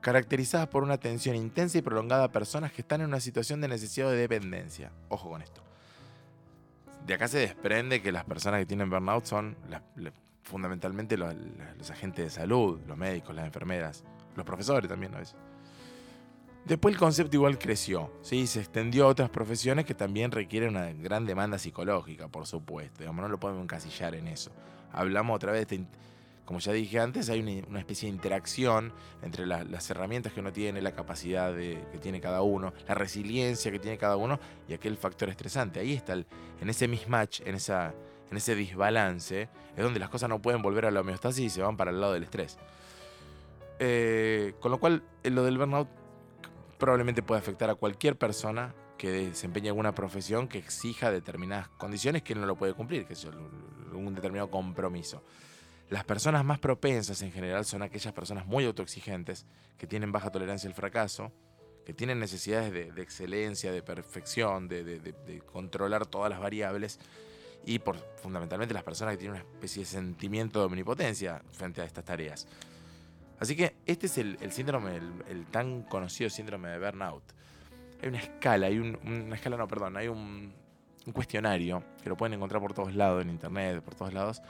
caracterizadas por una atención intensa y prolongada a personas que están en una situación de necesidad de dependencia. Ojo con esto. De acá se desprende que las personas que tienen burnout son fundamentalmente los, agentes de salud, los médicos, las enfermeras, los profesores también a veces. Después el concepto igual creció, ¿sí? se extendió a otras profesiones que también requieren una gran demanda psicológica, por supuesto. Digamos, no lo podemos encasillar en eso. Hablamos otra vez de, como ya dije antes, hay una, especie de interacción entre la- las herramientas que uno tiene, la capacidad de- que tiene cada uno, la resiliencia que tiene cada uno y aquel factor estresante. Ahí está, el- en ese mismatch, en, esa, en ese desbalance, es donde las cosas no pueden volver a la homeostasis y se van para el lado del estrés. Eh, con lo cual, eh, lo del burnout probablemente puede afectar a cualquier persona que desempeñe alguna profesión que exija determinadas condiciones que no lo puede cumplir, que es un determinado compromiso. Las personas más propensas en general son aquellas personas muy autoexigentes, que tienen baja tolerancia al fracaso, que tienen necesidades de, excelencia, de perfección, de controlar todas las variables, y por, fundamentalmente las personas que tienen una especie de sentimiento de omnipotencia frente a estas tareas. Así que este es el, síndrome, el, tan conocido síndrome de burnout. Hay una escala, hay un, una escala, no, perdón, hay un, un cuestionario que lo pueden encontrar por todos lados, en internet, por todos lados,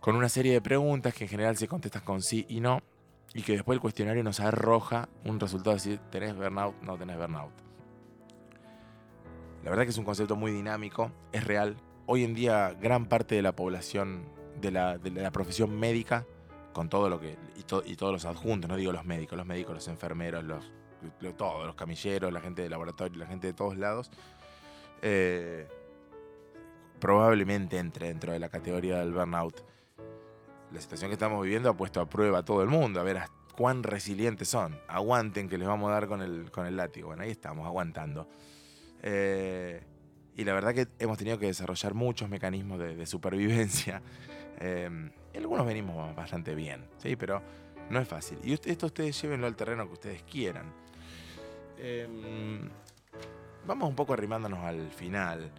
con una serie de preguntas que en general se contestan con sí y no, y que después el cuestionario nos arroja un resultado de decir, ¿tenés burnout? No tenés burnout. La verdad que es un concepto muy dinámico, es real. Hoy en día gran parte de la población de la, profesión médica, con todo lo que, y, y todos los adjuntos, no digo los médicos, los médicos, los enfermeros, los lo- todos, los camilleros, la gente de laboratorio, la gente de todos lados, eh, probablemente entre dentro de la categoría del burnout. La situación que estamos viviendo ha puesto a prueba a todo el mundo, a ver cuán resilientes son. Aguanten que les vamos a dar con el, con el látigo. Bueno, ahí estamos, aguantando. Eh, y la verdad que hemos tenido que desarrollar muchos mecanismos de, supervivencia. <laughs> Y algunos venimos bastante bien, ¿sí? Pero no es fácil. Y esto ustedes llévenlo al terreno que ustedes quieran. Eh, vamos un poco arrimándonos al final.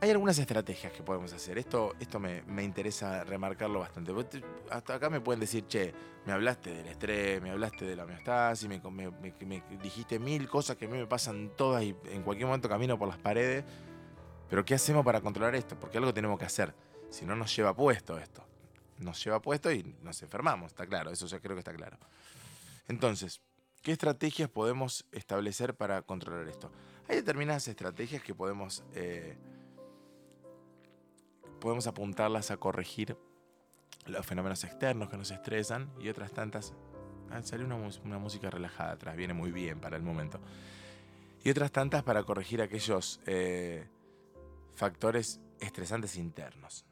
Hay algunas estrategias que podemos hacer. Esto, esto me, me interesa remarcarlo bastante. Hasta acá me pueden decir, che, me hablaste del estrés, me hablaste de la homeostasis, me, me- me- me dijiste mil cosas que a mí me pasan todas y en cualquier momento camino por las paredes. Pero ¿qué hacemos para controlar esto? Porque algo tenemos que hacer. Si no nos lleva puesto esto. Nos lleva puesto y nos enfermamos, está claro. Eso ya creo que está claro. Entonces, ¿qué estrategias podemos establecer para controlar esto? Hay determinadas estrategias que podemos, eh, podemos apuntarlas a corregir los fenómenos externos que nos estresan y otras tantas. Ah, salió una, una música relajada atrás, viene muy bien para el momento. Y otras tantas para corregir aquellos eh, factores estresantes internos.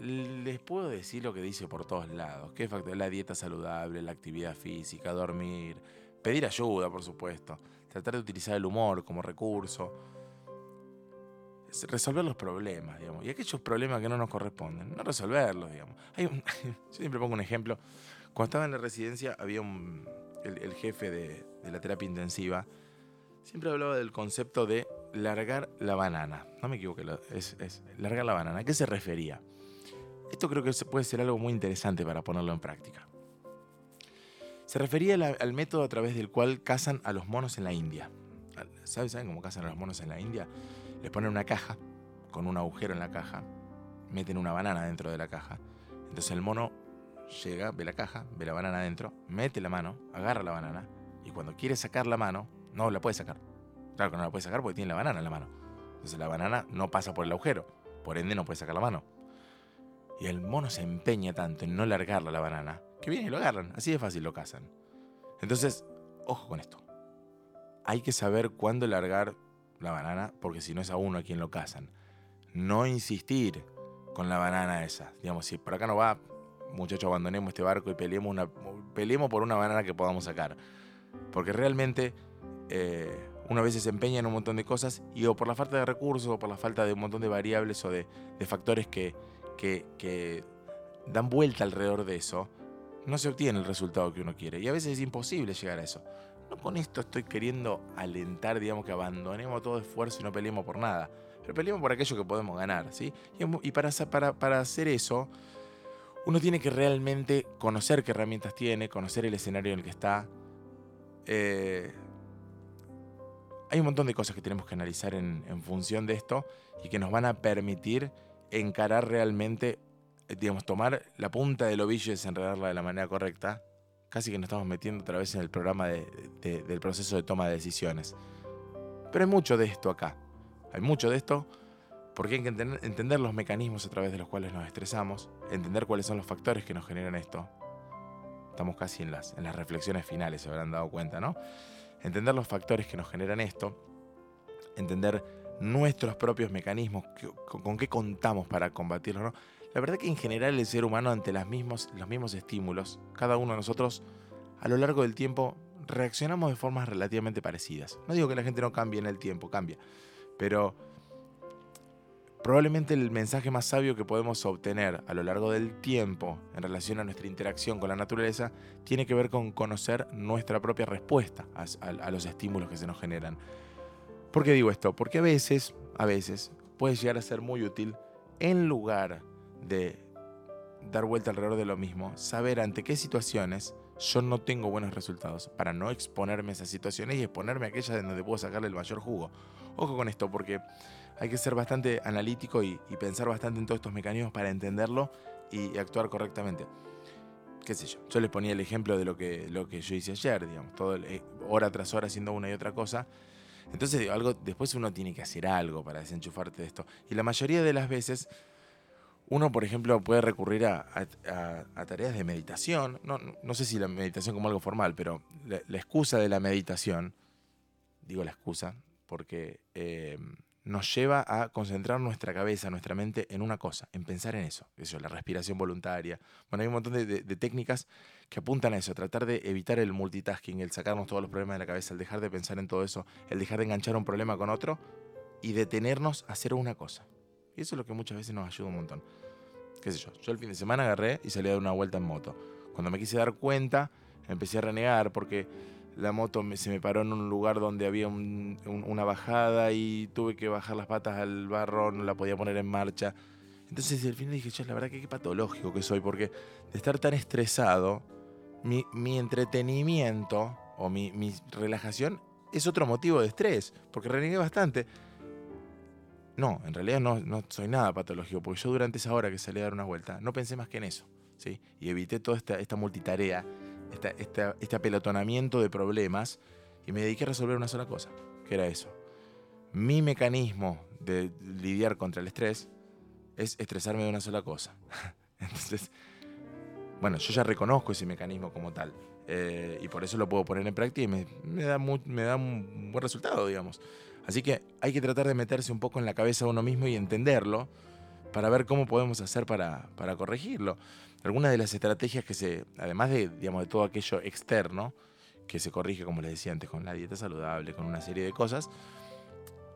Les puedo decir lo que dice por todos lados. ¿Qué factor? La dieta saludable, la actividad física, dormir, pedir ayuda, por supuesto, tratar de utilizar el humor como recurso, resolver los problemas, digamos, y aquellos problemas que no nos corresponden, no resolverlos, digamos. <laughs> Yo siempre pongo un ejemplo. Cuando estaba en la residencia había un, el, jefe de, la terapia intensiva, siempre hablaba del concepto de largar la banana. No me equivoqué, es, largar la banana. ¿A qué se refería? Esto creo que puede ser algo muy interesante para ponerlo en práctica. Se refería al método a través del cual cazan a los monos en la India. ¿Saben, ¿Saben cómo cazan a los monos en la India? Les ponen una caja con un agujero en la caja, meten una banana dentro de la caja. Entonces el mono llega, ve la caja, ve la banana adentro, mete la mano, agarra la banana y cuando quiere sacar la mano, no la puede sacar. Claro que no la puede sacar porque tiene la banana en la mano. Entonces la banana no pasa por el agujero, por ende no puede sacar la mano. Y el mono se empeña tanto en no largarla la banana, que viene y lo agarran, así de fácil lo cazan. Entonces, ojo con esto. Hay que saber cuándo largar la banana, porque si no es a uno a quien lo cazan. No insistir con la banana esa. Digamos, si por acá no va, muchachos, abandonemos este barco y peleemos, una, peleemos por una banana que podamos sacar. Porque realmente eh, uno a veces se empeña en un montón de cosas y o por la falta de recursos o por la falta de un montón de variables o de, factores que, que, que dan vuelta alrededor de eso, no se obtiene el resultado que uno quiere. Y a veces es imposible llegar a eso. No con esto estoy queriendo alentar, digamos, que abandonemos todo esfuerzo y no peleemos por nada. Pero peleemos por aquello que podemos ganar, ¿sí? Y, para, para hacer eso, uno tiene que realmente conocer qué herramientas tiene, conocer el escenario en el que está. Eh, hay un montón de cosas que tenemos que analizar en, en función de esto y que nos van a permitir encarar realmente, eh, digamos, tomar la punta del ovillo y desenredarla de la manera correcta. Casi que nos estamos metiendo otra vez en el programa de- de- del proceso de toma de decisiones. Pero hay mucho de esto acá. Hay mucho de esto porque hay que entender, los mecanismos a través de los cuales nos estresamos, entender cuáles son los factores que nos generan esto. Estamos casi en las, en las reflexiones finales, se habrán dado cuenta, ¿no? Entender los factores que nos generan esto, entender nuestros propios mecanismos, con, qué contamos para combatirlo, ¿no? La verdad que en general el ser humano ante los mismos estímulos, cada uno de nosotros a lo largo del tiempo reaccionamos de formas relativamente parecidas. No digo que la gente no cambie en el tiempo, cambia, pero probablemente el mensaje más sabio que podemos obtener a lo largo del tiempo en relación a nuestra interacción con la naturaleza tiene que ver con conocer nuestra propia respuesta a, a- a los estímulos que se nos generan. ¿Por qué digo esto? Porque a veces, a veces, puede llegar a ser muy útil en lugar de dar vuelta alrededor de lo mismo, saber ante qué situaciones yo no tengo buenos resultados para no exponerme a esas situaciones y exponerme a aquellas de donde puedo sacarle el mayor jugo. Ojo con esto, porque hay que ser bastante analítico y, pensar bastante en todos estos mecanismos para entenderlo y, actuar correctamente. Qué sé yo, yo les ponía el ejemplo de lo que, lo que yo hice ayer, digamos, todo eh, hora tras hora haciendo una y otra cosa. Entonces, algo, después uno tiene que hacer algo para desenchufarte de esto. Y la mayoría de las veces uno, por ejemplo, puede recurrir a, tareas de meditación. No, sé si la meditación como algo formal, pero la, excusa de la meditación, digo la excusa, porque eh, nos lleva a concentrar nuestra cabeza, nuestra mente en una cosa, en pensar en eso. Eso, la respiración voluntaria. Bueno, hay un montón de, técnicas que apuntan a eso, tratar de evitar el multitasking, el sacarnos todos los problemas de la cabeza, el dejar de pensar en todo eso, el dejar de enganchar un problema con otro y detenernos a hacer una cosa. Y eso es lo que muchas veces nos ayuda un montón. ¿Qué sé yo? Yo el fin de semana agarré y salí a dar una vuelta en moto. Cuando me quise dar cuenta, empecé a renegar porque la moto se me paró en un lugar donde había una bajada y tuve que bajar las patas al barro, no la podía poner en marcha. Entonces al final dije, yo la verdad que qué patológico que soy, porque de estar tan estresado, mi, entretenimiento o mi, mi, relajación es otro motivo de estrés, porque renegué bastante. No, en realidad no, no soy nada patológico, porque yo durante esa hora que salí a dar una vuelta, no pensé más que en eso. ¿sí? Y evité toda esta, esta multitarea, este apelotonamiento de problemas, y me dediqué a resolver una sola cosa, que era eso. Mi mecanismo de lidiar contra el estrés es estresarme de una sola cosa. <laughs> Entonces, bueno, yo ya reconozco ese mecanismo como tal. Eh, y por eso lo puedo poner en práctica y me, me, da me da un buen resultado, digamos. Así que hay que tratar de meterse un poco en la cabeza de uno mismo y entenderlo para ver cómo podemos hacer para, corregirlo. Algunas de las estrategias que se, además de, digamos, de todo aquello externo, que se corrige, como les decía antes, con la dieta saludable, con una serie de cosas,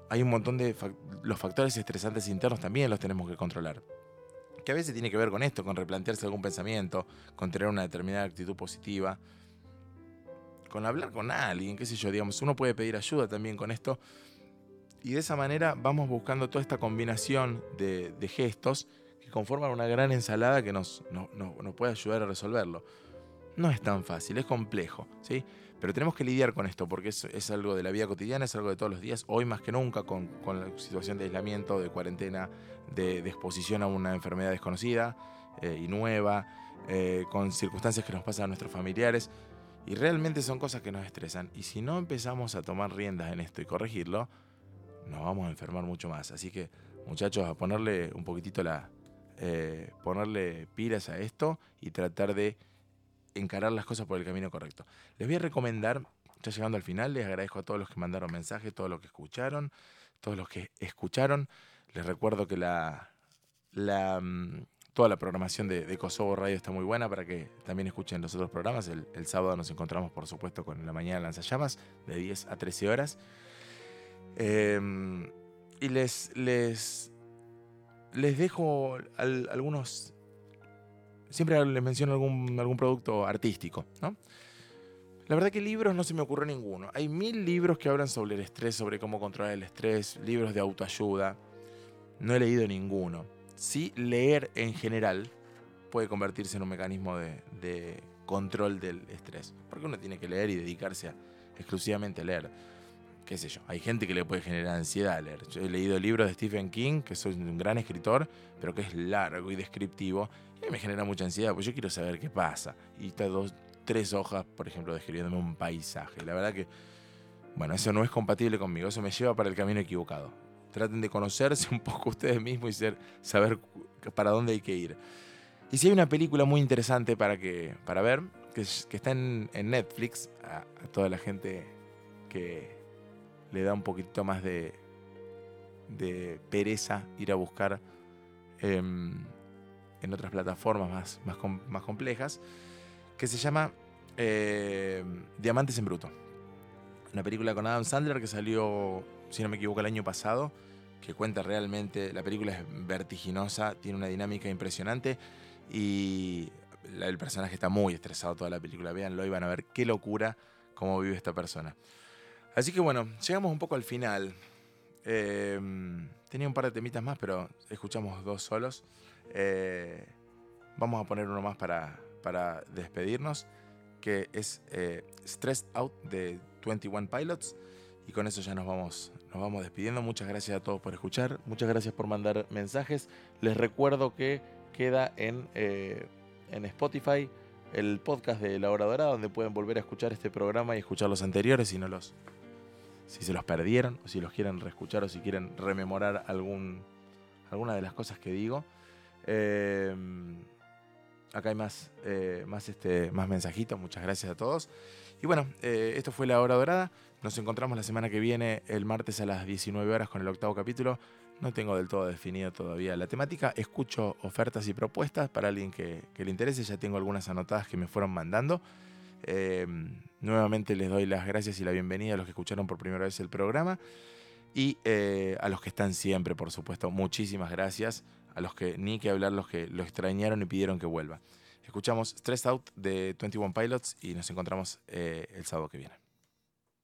hay un montón de los factores estresantes internos también los tenemos que controlar. Que a veces tiene que ver con esto, con replantearse algún pensamiento, con tener una determinada actitud positiva, con hablar con alguien, qué sé yo, digamos, uno puede pedir ayuda también con esto y de esa manera vamos buscando toda esta combinación de, gestos que conforman una gran ensalada que nos, puede ayudar a resolverlo. No es tan fácil, es complejo, ¿sí? Pero tenemos que lidiar con esto porque es, algo de la vida cotidiana, es algo de todos los días, hoy más que nunca con, la situación de aislamiento, de cuarentena, de, exposición a una enfermedad desconocida eh, y nueva, eh, con circunstancias que nos pasan a nuestros familiares. Y realmente son cosas que nos estresan. Y si no empezamos a tomar riendas en esto y corregirlo, nos vamos a enfermar mucho más. Así que, muchachos, a ponerle un poquitito la. Eh, ponerle pilas a esto y tratar de encarar las cosas por el camino correcto. Les voy a recomendar, ya llegando al final, les agradezco a todos los que mandaron mensajes, todos los que escucharon, todos los que escucharon. Les recuerdo que la, la mm, toda la programación de, Kosovo Radio está muy buena para que también escuchen los otros programas. El, el sábado nos encontramos, por supuesto, con la mañana lanzallamas de 10 a 13 horas. Em, y les, les, les dejo algunos. Siempre les menciono algún, algún producto artístico, ¿no? La verdad que libros no se me ocurre ninguno. Hay mil libros que hablan sobre el estrés, sobre cómo controlar el estrés, libros de autoayuda. No he leído ninguno. Sí, leer en general puede convertirse en un mecanismo de, de control del estrés. Porque uno tiene que leer y dedicarse exclusivamente a leer qué sé yo, hay gente que le puede generar ansiedad leer. Yo he leído libros de Stephen King, que soy un gran escritor, pero que es largo y descriptivo, y me genera mucha ansiedad, pues yo quiero saber qué pasa. Y está dos, tres hojas, por ejemplo, describiéndome un paisaje. La verdad que, bueno, eso no es compatible conmigo, eso me lleva para el camino equivocado. Traten de conocerse un poco <laughs> ustedes mismos y saber para dónde hay que ir. Y si hay una película muy interesante para, que, para ver, que, está en, Netflix, a toda la gente que, le da un poquito más de, pereza ir a buscar em, en otras plataformas más, más, complejas, que se llama em, Diamantes en Bruto. Una película con Adam Sandler que salió, si no me equivoco, el año pasado, que cuenta realmente, la película es vertiginosa, tiene una dinámica impresionante y el personaje está muy estresado toda la película. Véanlo y van a ver qué locura cómo vive esta persona. Así que bueno, llegamos un poco al final. Em, tenía un par de temitas más, pero escuchamos dos solos. Eh, vamos a poner uno más para, despedirnos, que es eh, Stressed Out de 21 Pilots. Y con eso ya nos vamos, nos vamos despidiendo. Muchas gracias a todos por escuchar. Muchas gracias por mandar mensajes. Les recuerdo que queda en, eh, en Spotify el podcast de La Hora donde pueden volver a escuchar este programa y escuchar los anteriores si no los, si se los perdieron, o si los quieren reescuchar, o si quieren rememorar algún, alguna de las cosas que digo. Eh, acá hay más, eh, más, este, más mensajitos. Muchas gracias a todos. Y bueno, eh, esto fue la hora dorada. Nos encontramos la semana que viene, el martes a las 19 horas, con el octavo capítulo. No tengo del todo definido todavía la temática. Escucho ofertas y propuestas para alguien que, que le interese. Ya tengo algunas anotadas que me fueron mandando. Eh, nuevamente les doy las gracias y la bienvenida a los que escucharon por primera vez el programa. Y eh, a los que están siempre, por supuesto, muchísimas gracias. A los que ni que hablar, los que lo extrañaron y pidieron que vuelva. Escuchamos Stress Out de 21 Pilots y nos encontramos eh, el sábado que viene.